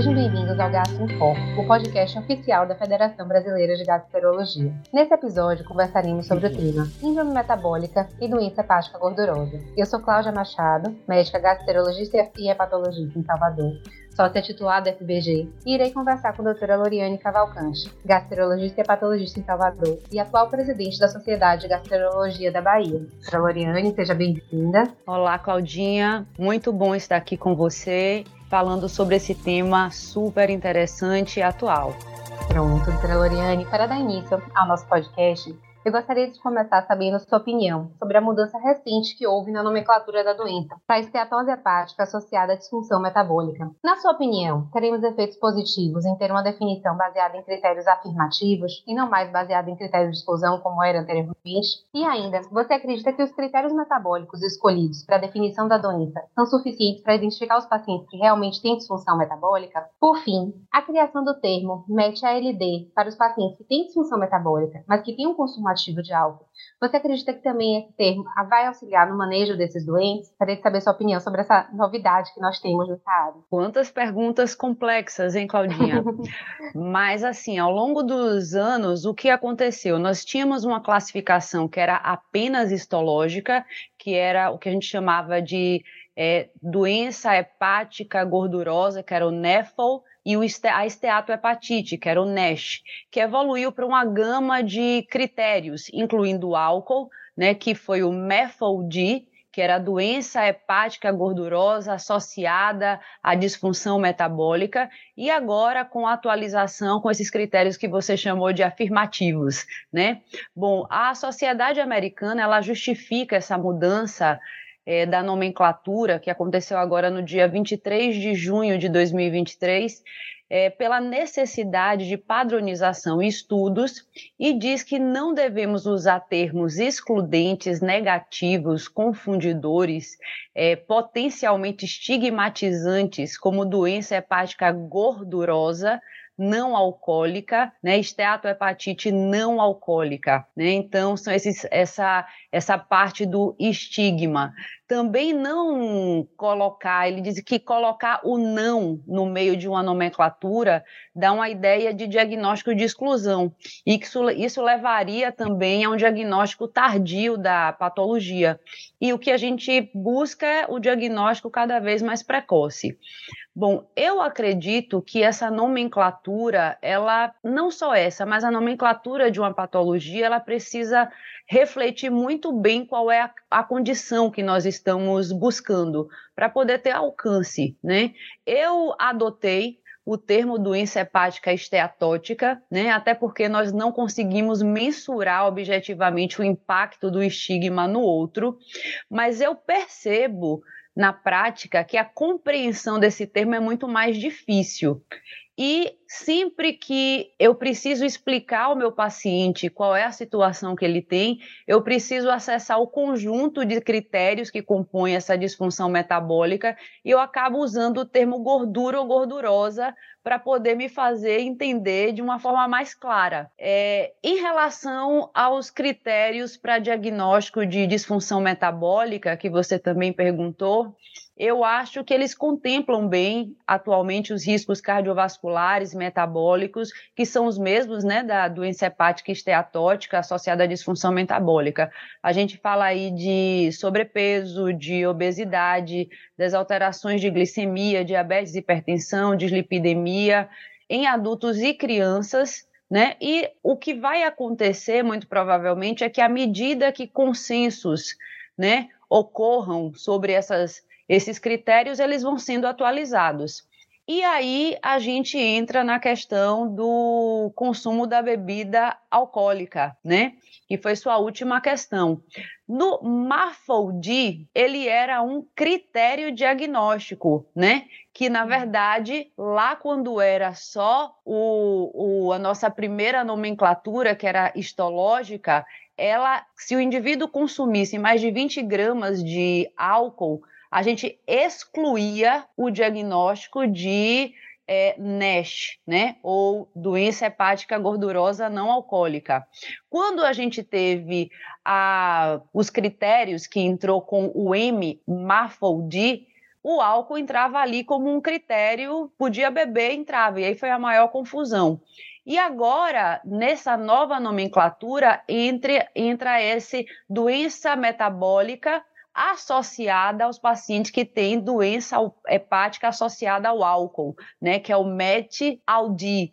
Sejam bem-vindos ao Gastro Info, o podcast oficial da Federação Brasileira de Gastroenterologia. Nesse episódio, conversaremos sobre o tema síndrome metabólica e doença hepática gordurosa. Eu sou Cláudia Machado, médica gastroenterologista e hepatologista em Salvador, sócia titulada FBG, e irei conversar com a doutora Loriane Cavalcante, gastroenterologista e hepatologista em Salvador e atual presidente da Sociedade de Gastroenterologia da Bahia. Doutora Loriane, seja bem-vinda. Olá, Claudinha. Muito bom estar aqui com você falando sobre esse tema super interessante e atual. Pronto, doutora Loriane, para dar início ao nosso podcast, eu gostaria de começar sabendo sua opinião sobre a mudança recente que houve na nomenclatura da doença para a esteatose hepática associada à disfunção metabólica. Na sua opinião, teremos efeitos positivos em ter uma definição baseada em critérios afirmativos e não mais baseada em critérios de exclusão como era anteriormente? E ainda, você acredita que os critérios metabólicos escolhidos para a definição da doença são suficientes para identificar os pacientes que realmente têm disfunção metabólica? Por fim, a criação do termo MET-ALD para os pacientes que têm disfunção metabólica, mas que têm um consumo de álcool. Você acredita que também esse termo vai auxiliar no manejo desses doentes? Gostaria de saber sua opinião sobre essa novidade que nós temos nessa área. Quantas perguntas complexas, hein, Claudinha? Mas, assim, ao longo dos anos, o que aconteceu? Nós tínhamos uma classificação que era apenas histológica, que era o que a gente chamava de é, doença hepática gordurosa, que era o NEFL, e a esteatohepatite, que era o NASH, que evoluiu para uma gama de critérios, incluindo o álcool, né, que foi o MEFOD, que era a doença hepática gordurosa associada à disfunção metabólica, e agora com a atualização com esses critérios que você chamou de afirmativos, né? Bom, a sociedade americana, ela justifica essa mudança é, da nomenclatura, que aconteceu agora no dia 23 de junho de 2023, é, pela necessidade de padronização e estudos, e diz que não devemos usar termos excludentes, negativos, confundidores, é, potencialmente estigmatizantes, como doença hepática gordurosa, não alcoólica, né, esteatohepatite não alcoólica, né? Então são esses, essa essa parte do estigma. Também não colocar, ele diz que colocar o não no meio de uma nomenclatura dá uma ideia de diagnóstico de exclusão e que isso, isso levaria também a um diagnóstico tardio da patologia. E o que a gente busca é o diagnóstico cada vez mais precoce. Bom, eu acredito que essa nomenclatura, ela não só essa, mas a nomenclatura de uma patologia, ela precisa refletir muito bem qual é a, a condição que nós estamos buscando para poder ter alcance, né? Eu adotei o termo doença hepática esteatótica, né? Até porque nós não conseguimos mensurar objetivamente o impacto do estigma no outro, mas eu percebo na prática que a compreensão desse termo é muito mais difícil. E sempre que eu preciso explicar ao meu paciente qual é a situação que ele tem, eu preciso acessar o conjunto de critérios que compõem essa disfunção metabólica e eu acabo usando o termo gordura ou gordurosa para poder me fazer entender de uma forma mais clara. É, em relação aos critérios para diagnóstico de disfunção metabólica, que você também perguntou, eu acho que eles contemplam bem atualmente os riscos cardiovasculares, metabólicos, que são os mesmos né, da doença hepática esteatótica associada à disfunção metabólica. A gente fala aí de sobrepeso, de obesidade, das alterações de glicemia, diabetes, hipertensão, dislipidemia em adultos e crianças. Né? E o que vai acontecer, muito provavelmente, é que à medida que consensos né, ocorram sobre essas esses critérios eles vão sendo atualizados. E aí a gente entra na questão do consumo da bebida alcoólica, né? Que foi sua última questão. No MAFOD, ele era um critério diagnóstico, né? Que na verdade, lá quando era só o, o, a nossa primeira nomenclatura, que era histológica, ela, se o indivíduo consumisse mais de 20 gramas de álcool, a gente excluía o diagnóstico de é, NASH, né? Ou doença hepática gordurosa não alcoólica. Quando a gente teve a, os critérios que entrou com o M, MAFOD, o álcool entrava ali como um critério, podia beber, entrava, e aí foi a maior confusão. E agora, nessa nova nomenclatura, entre, entra esse doença metabólica associada aos pacientes que têm doença hepática associada ao álcool, né, que é o MET-ALD.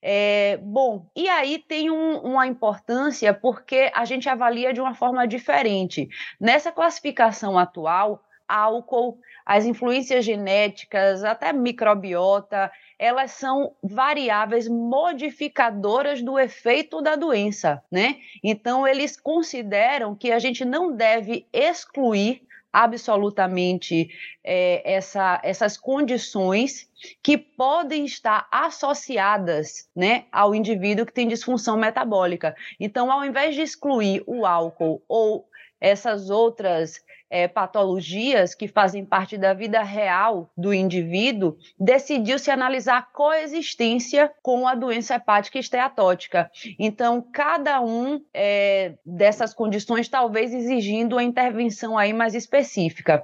É, bom, e aí tem um, uma importância porque a gente avalia de uma forma diferente. Nessa classificação atual, álcool, as influências genéticas, até microbiota, elas são variáveis modificadoras do efeito da doença, né? Então, eles consideram que a gente não deve excluir absolutamente é, essa, essas condições que podem estar associadas né, ao indivíduo que tem disfunção metabólica. Então, ao invés de excluir o álcool ou essas outras é, patologias que fazem parte da vida real do indivíduo, decidiu se analisar a coexistência com a doença hepática esteatótica. Então, cada um é, dessas condições talvez exigindo uma intervenção aí mais específica.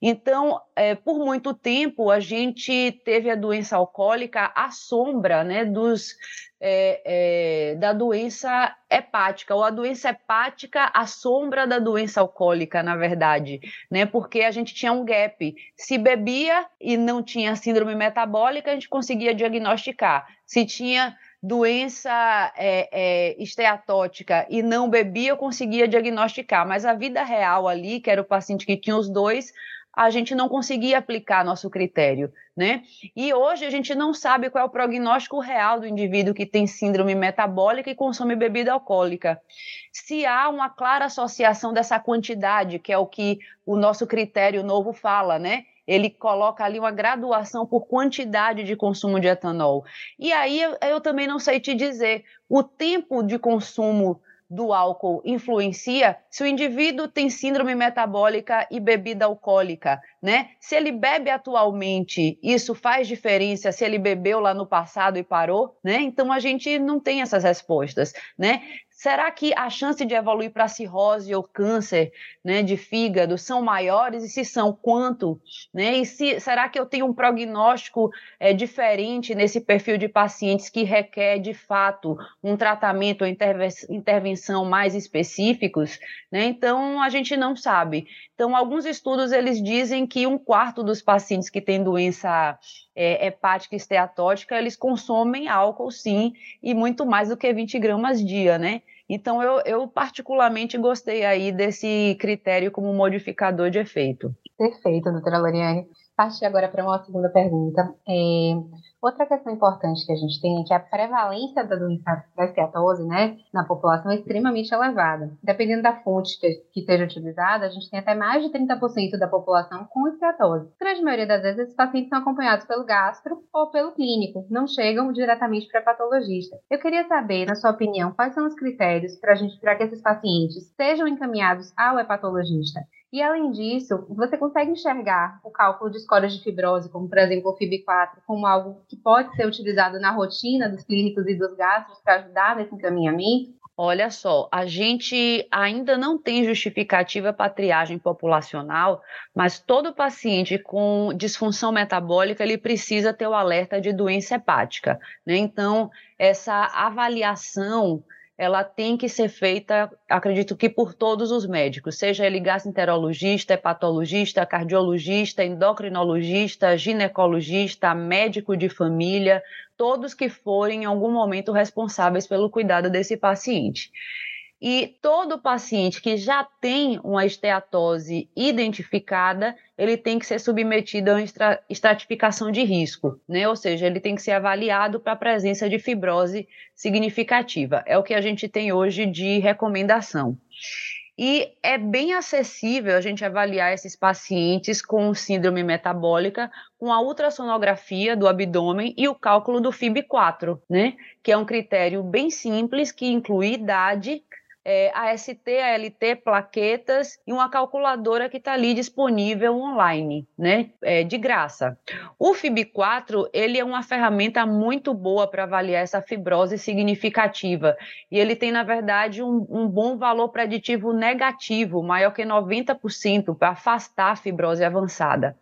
Então, é, por muito tempo, a gente teve a doença alcoólica à sombra né, dos, é, é, da doença hepática, ou a doença hepática à sombra da doença alcoólica, na verdade, né? Porque a gente tinha um gap. Se bebia e não tinha síndrome metabólica, a gente conseguia diagnosticar. Se tinha doença é, é, esteatótica e não bebia, eu conseguia diagnosticar. Mas a vida real ali, que era o paciente que tinha os dois, a gente não conseguia aplicar nosso critério, né? E hoje a gente não sabe qual é o prognóstico real do indivíduo que tem síndrome metabólica e consome bebida alcoólica. Se há uma clara associação dessa quantidade, que é o que o nosso critério novo fala, né? ele coloca ali uma graduação por quantidade de consumo de etanol. E aí eu, eu, também não sei te dizer o tempo de consumo do álcool influencia? Se o indivíduo tem síndrome metabólica e bebida alcoólica, né? Se ele bebe atualmente, isso faz diferença se ele bebeu lá no passado e parou, né? Então a gente não tem essas respostas, né? Será que a chance de evoluir para cirrose ou câncer né, de fígado são maiores? E se são, quanto? Né? E se, será que eu tenho um prognóstico é, diferente nesse perfil de pacientes que requer, de fato, um tratamento ou intervenção mais específicos? Né? Então, a gente não sabe. Então, alguns estudos eles dizem que um quarto dos pacientes que têm doença é, hepática esteatótica, eles consomem álcool, sim, e muito mais do que 20 gramas dia, né? Então, eu, eu particularmente gostei aí desse critério como modificador de efeito. Perfeito, doutora Loriane. Partir agora para uma segunda pergunta. É, outra questão importante que a gente tem é que a prevalência da doença da esteatose né, na população é extremamente elevada. Dependendo da fonte que, que utilizada, a gente tem até mais de 30% da população com esteatose. A grande maioria das vezes, esses pacientes são acompanhados pelo gastro ou pelo clínico, não chegam diretamente para patologista. Eu queria saber, na sua opinião, quais são os critérios para que esses pacientes sejam encaminhados ao hepatologista? E além disso, você consegue enxergar o cálculo de scores de fibrose, como por exemplo o FIB4, como algo que pode ser utilizado na rotina dos clínicos e dos gastros para ajudar nesse encaminhamento? Olha só, a gente ainda não tem justificativa para triagem populacional, mas todo paciente com disfunção metabólica ele precisa ter o alerta de doença hepática. Né? Então, essa avaliação ela tem que ser feita, acredito que por todos os médicos, seja ele gastroenterologista, hepatologista, cardiologista, endocrinologista, ginecologista, médico de família, todos que forem em algum momento responsáveis pelo cuidado desse paciente. E todo paciente que já tem uma esteatose identificada, ele tem que ser submetido a uma estratificação de risco, né? Ou seja, ele tem que ser avaliado para a presença de fibrose significativa. É o que a gente tem hoje de recomendação. E é bem acessível a gente avaliar esses pacientes com síndrome metabólica com a ultrassonografia do abdômen e o cálculo do FIB4, né? Que é um critério bem simples que inclui idade, é, AST, ALT, plaquetas e uma calculadora que está ali disponível online, né, é, de graça. O FIB4 ele é uma ferramenta muito boa para avaliar essa fibrose significativa e ele tem na verdade um, um bom valor preditivo negativo, maior que 90% para afastar a fibrose avançada.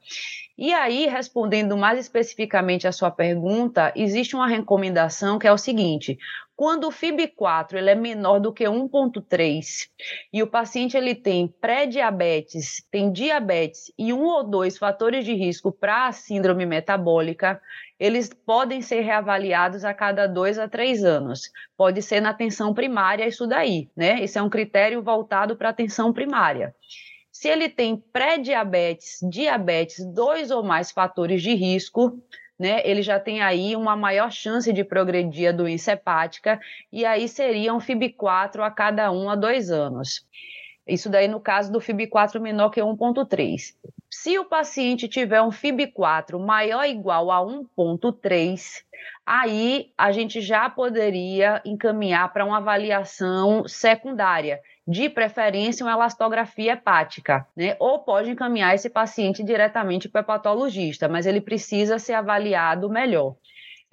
E aí, respondendo mais especificamente a sua pergunta, existe uma recomendação que é o seguinte: quando o FIB4 ele é menor do que 1.3 e o paciente ele tem pré-diabetes, tem diabetes e um ou dois fatores de risco para a síndrome metabólica, eles podem ser reavaliados a cada dois a três anos. Pode ser na atenção primária isso daí, né? Esse é um critério voltado para a atenção primária. Se ele tem pré-diabetes, diabetes, dois ou mais fatores de risco, né, ele já tem aí uma maior chance de progredir a doença hepática, e aí seria um FIB4 a cada um a dois anos. Isso daí no caso do FIB4 menor que 1.3. Se o paciente tiver um FIB4 maior ou igual a 1.3, aí a gente já poderia encaminhar para uma avaliação secundária, de preferência uma elastografia hepática, né? Ou pode encaminhar esse paciente diretamente para o hepatologista, mas ele precisa ser avaliado melhor.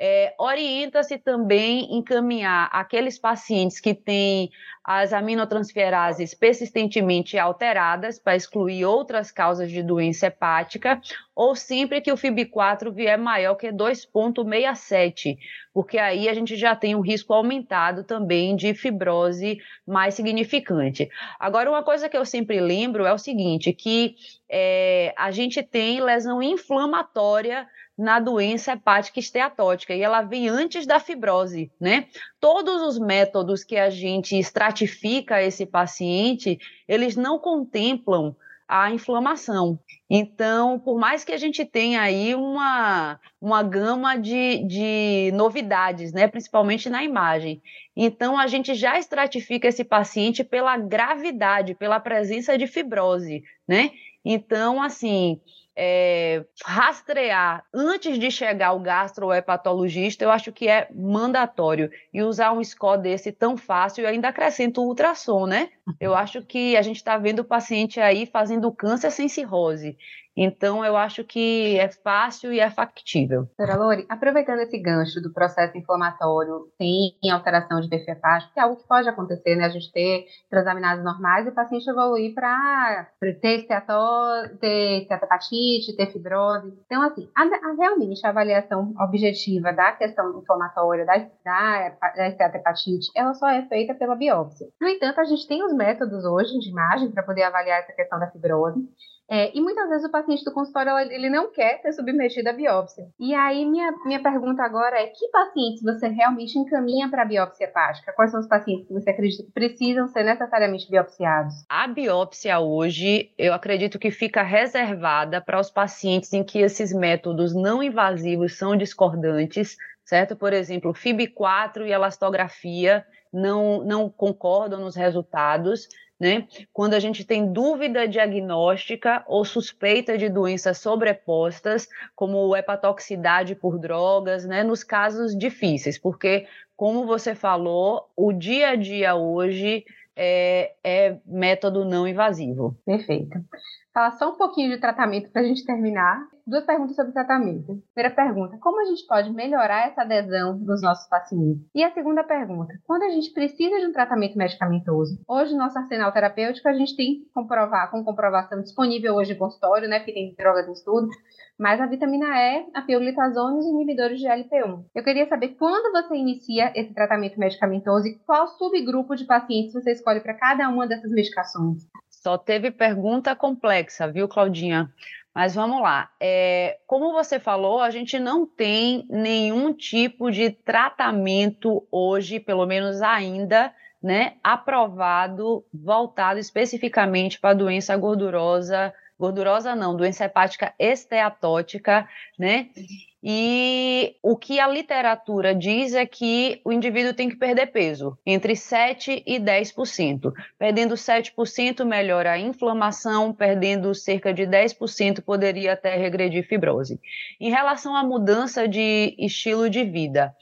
É, Orienta-se também encaminhar aqueles pacientes que têm as aminotransferases persistentemente alteradas para excluir outras causas de doença hepática, ou sempre que o FIB4 vier maior que 2,67, porque aí a gente já tem um risco aumentado também de fibrose mais significante. Agora, uma coisa que eu sempre lembro é o seguinte, que é, a gente tem lesão inflamatória na doença hepática esteatótica e ela vem antes da fibrose, né? Todos os métodos que a gente estratifica esse paciente, eles não contemplam a inflamação. Então, por mais que a gente tenha aí uma, uma gama de, de novidades, né, principalmente na imagem, então a gente já estratifica esse paciente pela gravidade, pela presença de fibrose, né? Então, assim, é, rastrear antes de chegar o gastrohepatologista, eu acho que é mandatório. E usar um score desse tão fácil, eu ainda acrescento o ultrassom, né? Eu acho que a gente está vendo o paciente aí fazendo câncer sem cirrose. Então, eu acho que é fácil e é factível. Doutora Lori, aproveitando esse gancho do processo inflamatório sem alteração de perfil hepático, que é algo que pode acontecer, né? A gente ter transaminases normais e o paciente evoluir para ter esteatose, ter esteatopatite, ter fibrose. Então, assim, a, a, realmente a avaliação objetiva da questão inflamatória, da, da, da esteatopatite, ela só é feita pela biópsia. No entanto, a gente tem os métodos hoje de imagem para poder avaliar essa questão da fibrose. É, e muitas vezes o paciente do consultório ele não quer ser submetido à biópsia. E aí minha, minha pergunta agora é: que pacientes você realmente encaminha para a biópsia hepática? Quais são os pacientes que você acredita que precisam ser necessariamente biopsiados? A biópsia hoje, eu acredito que fica reservada para os pacientes em que esses métodos não invasivos são discordantes, certo? Por exemplo, FIB4 e elastografia não, não concordam nos resultados né? Quando a gente tem dúvida diagnóstica ou suspeita de doenças sobrepostas, como hepatoxicidade por drogas, né? Nos casos difíceis, porque, como você falou, o dia a dia hoje é, é método não invasivo. Perfeito. Fala só um pouquinho de tratamento para a gente terminar duas perguntas sobre tratamento. Primeira pergunta: como a gente pode melhorar essa adesão dos nossos pacientes? E a segunda pergunta: quando a gente precisa de um tratamento medicamentoso? Hoje, no nosso arsenal terapêutico, a gente tem comprovar, com comprovação disponível hoje em consultório, né, porque tem drogas em estudo, mas a vitamina E, a pioglitazona e os inibidores de LP1. Eu queria saber quando você inicia esse tratamento medicamentoso e qual subgrupo de pacientes você escolhe para cada uma dessas medicações. Só teve pergunta complexa, viu, Claudinha? Mas vamos lá. É, como você falou, a gente não tem nenhum tipo de tratamento hoje, pelo menos ainda, né, aprovado, voltado especificamente para a doença gordurosa gordurosa não, doença hepática esteatótica, né? E o que a literatura diz é que o indivíduo tem que perder peso, entre 7% e 10%. Perdendo 7% melhora a inflamação, perdendo cerca de 10% poderia até regredir fibrose. Em relação à mudança de estilo de vida,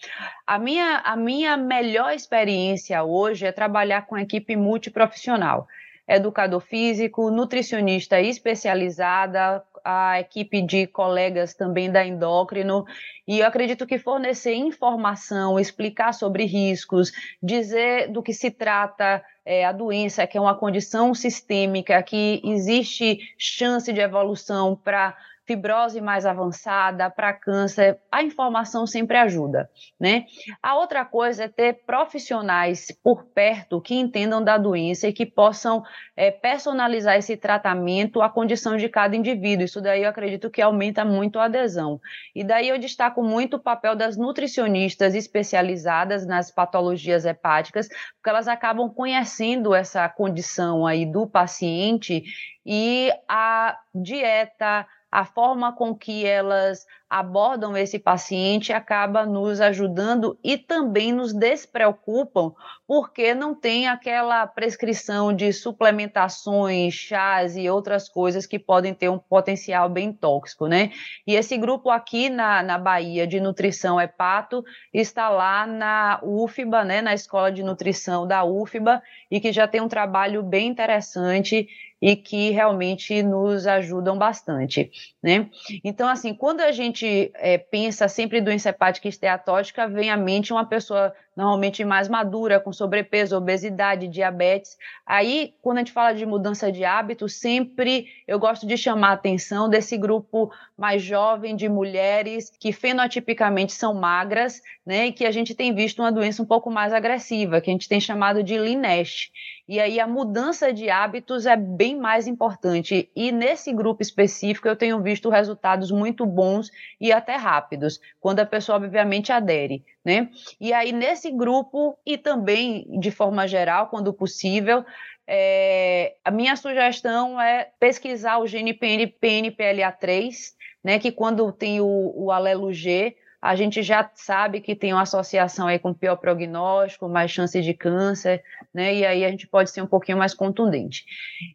a minha, a minha melhor experiência hoje é trabalhar com equipe multiprofissional educador físico, nutricionista especializada, a equipe de colegas também da endócrino, e eu acredito que fornecer informação, explicar sobre riscos, dizer do que se trata é, a doença, que é uma condição sistêmica, que existe chance de evolução para fibrose mais avançada, para câncer, a informação sempre ajuda, né? A outra coisa é ter profissionais por perto que entendam da doença e que possam é, personalizar esse tratamento à condição de cada indivíduo. Isso daí eu acredito que aumenta muito a adesão. E daí eu destaco muito o papel das nutricionistas especializadas nas patologias hepáticas, porque elas acabam conhecendo essa condição aí do paciente e a dieta, a forma com que elas abordam esse paciente acaba nos ajudando e também nos despreocupam, porque não tem aquela prescrição de suplementações, chás e outras coisas que podem ter um potencial bem tóxico, né? E esse grupo aqui na, na Bahia de Nutrição Hepato está lá na UFBA, né, na Escola de Nutrição da UFBA, e que já tem um trabalho bem interessante e que realmente nos ajudam bastante, né? Então, assim, quando a gente é, pensa sempre em doença hepática esteatótica, vem à mente uma pessoa normalmente mais madura, com sobrepeso, obesidade, diabetes. Aí, quando a gente fala de mudança de hábito, sempre eu gosto de chamar a atenção desse grupo mais jovem de mulheres que fenotipicamente são magras, né, e que a gente tem visto uma doença um pouco mais agressiva, que a gente tem chamado de Linesh. E aí a mudança de hábitos é bem mais importante. E nesse grupo específico eu tenho visto resultados muito bons e até rápidos, quando a pessoa obviamente adere né? E aí, nesse grupo, e também de forma geral, quando possível, é, a minha sugestão é pesquisar o gene PNPLA3, né? Que quando tem o, o alelo G, a gente já sabe que tem uma associação aí com pior prognóstico, mais chance de câncer, né? E aí a gente pode ser um pouquinho mais contundente.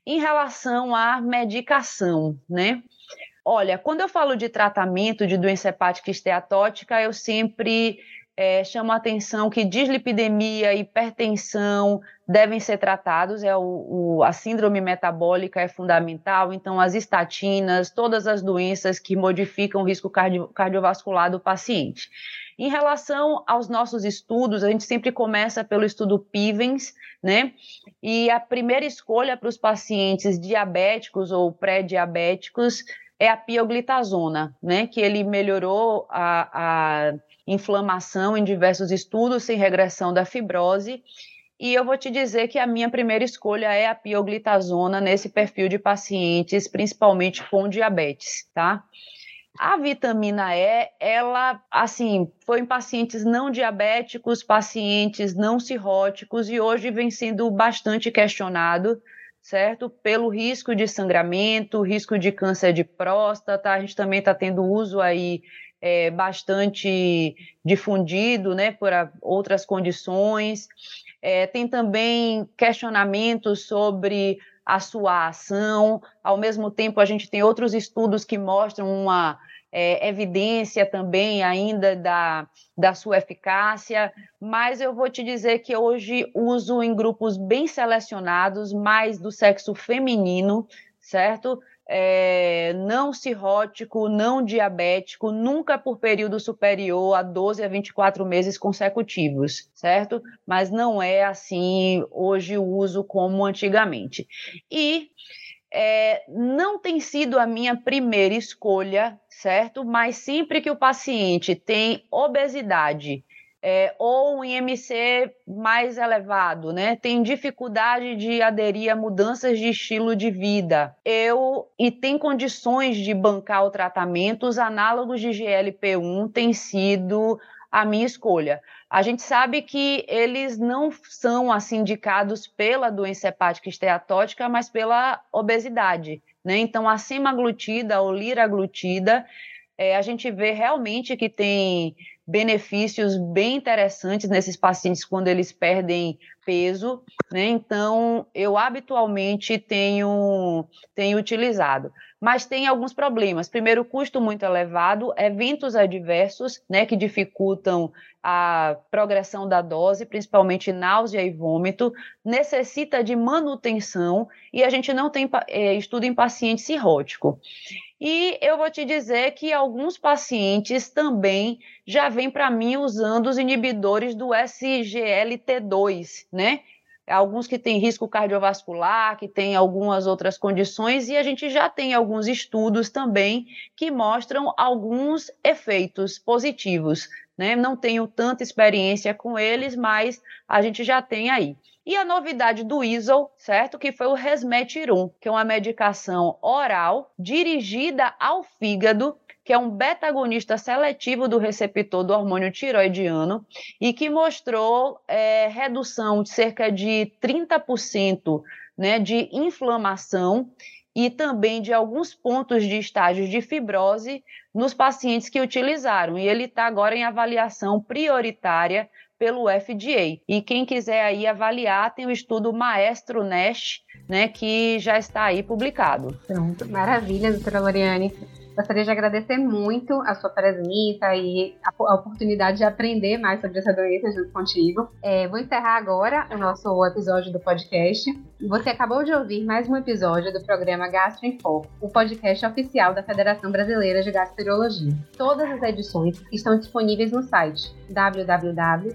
Em relação à medicação, né? Olha, quando eu falo de tratamento de doença hepática esteatótica, eu sempre é, chama a atenção que dislipidemia e hipertensão devem ser tratados, é o, o, a síndrome metabólica é fundamental, então as estatinas, todas as doenças que modificam o risco cardio, cardiovascular do paciente. Em relação aos nossos estudos, a gente sempre começa pelo estudo PIVENS, né? E a primeira escolha para os pacientes diabéticos ou pré-diabéticos é a pioglitazona, né? Que ele melhorou a, a inflamação em diversos estudos sem regressão da fibrose. E eu vou te dizer que a minha primeira escolha é a pioglitazona nesse perfil de pacientes, principalmente com diabetes, tá? A vitamina E, ela, assim, foi em pacientes não diabéticos, pacientes não cirróticos e hoje vem sendo bastante questionado, certo? Pelo risco de sangramento, risco de câncer de próstata, a gente também está tendo uso aí é, bastante difundido, né, por outras condições. É, tem também questionamentos sobre a sua ação. Ao mesmo tempo, a gente tem outros estudos que mostram uma é, evidência também ainda da, da sua eficácia, mas eu vou te dizer que hoje uso em grupos bem selecionados, mais do sexo feminino, certo? é, não cirrótico, não diabético, nunca por período superior a 12 a 24 meses consecutivos, certo? Mas não é assim hoje o uso como antigamente. E é, não tem sido a minha primeira escolha, certo? Mas sempre que o paciente tem obesidade, é, ou um IMC mais elevado, né? Tem dificuldade de aderir a mudanças de estilo de vida. Eu e tem condições de bancar o tratamento, os análogos de GLP-1 têm sido a minha escolha. A gente sabe que eles não são assim indicados pela doença hepática esteatótica, mas pela obesidade né? Então, a semaglutida ou liraglutida, é, a gente vê realmente que tem benefícios bem interessantes nesses pacientes quando eles perdem peso, né? Então, eu habitualmente tenho, tenho utilizado. Mas tem alguns problemas. Primeiro, custo muito elevado, eventos adversos, né, que dificultam a progressão da dose, principalmente náusea e vômito, necessita de manutenção e a gente não tem é, estudo em paciente cirrótico. E eu vou te dizer que alguns pacientes também já vêm para mim usando os inibidores do SGLT2, né? Alguns que têm risco cardiovascular, que têm algumas outras condições, e a gente já tem alguns estudos também que mostram alguns efeitos positivos. Né? Não tenho tanta experiência com eles, mas a gente já tem aí. E a novidade do ISO, certo? Que foi o Resmetirum, que é uma medicação oral dirigida ao fígado, que é um beta-agonista seletivo do receptor do hormônio tiroidiano e que mostrou é, redução de cerca de 30% né, de inflamação e também de alguns pontos de estágios de fibrose nos pacientes que utilizaram. E ele está agora em avaliação prioritária pelo FDA. E quem quiser aí avaliar, tem o estudo Maestro Nash, né, que já está aí publicado. Pronto, maravilha, doutora Loriane. Gostaria de agradecer muito a sua presença e a, oportunidade de aprender mais sobre essa doença junto contigo. É, vou encerrar agora o nosso episódio do podcast. Você acabou de ouvir mais um episódio do programa Gastro em Foco, o podcast oficial da Federação Brasileira de Gastroenterologia. Todas as edições estão disponíveis no site www.fbg.org.br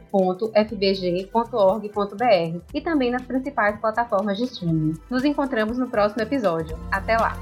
e também nas principais plataformas de streaming. Nos encontramos no próximo episódio. Até lá!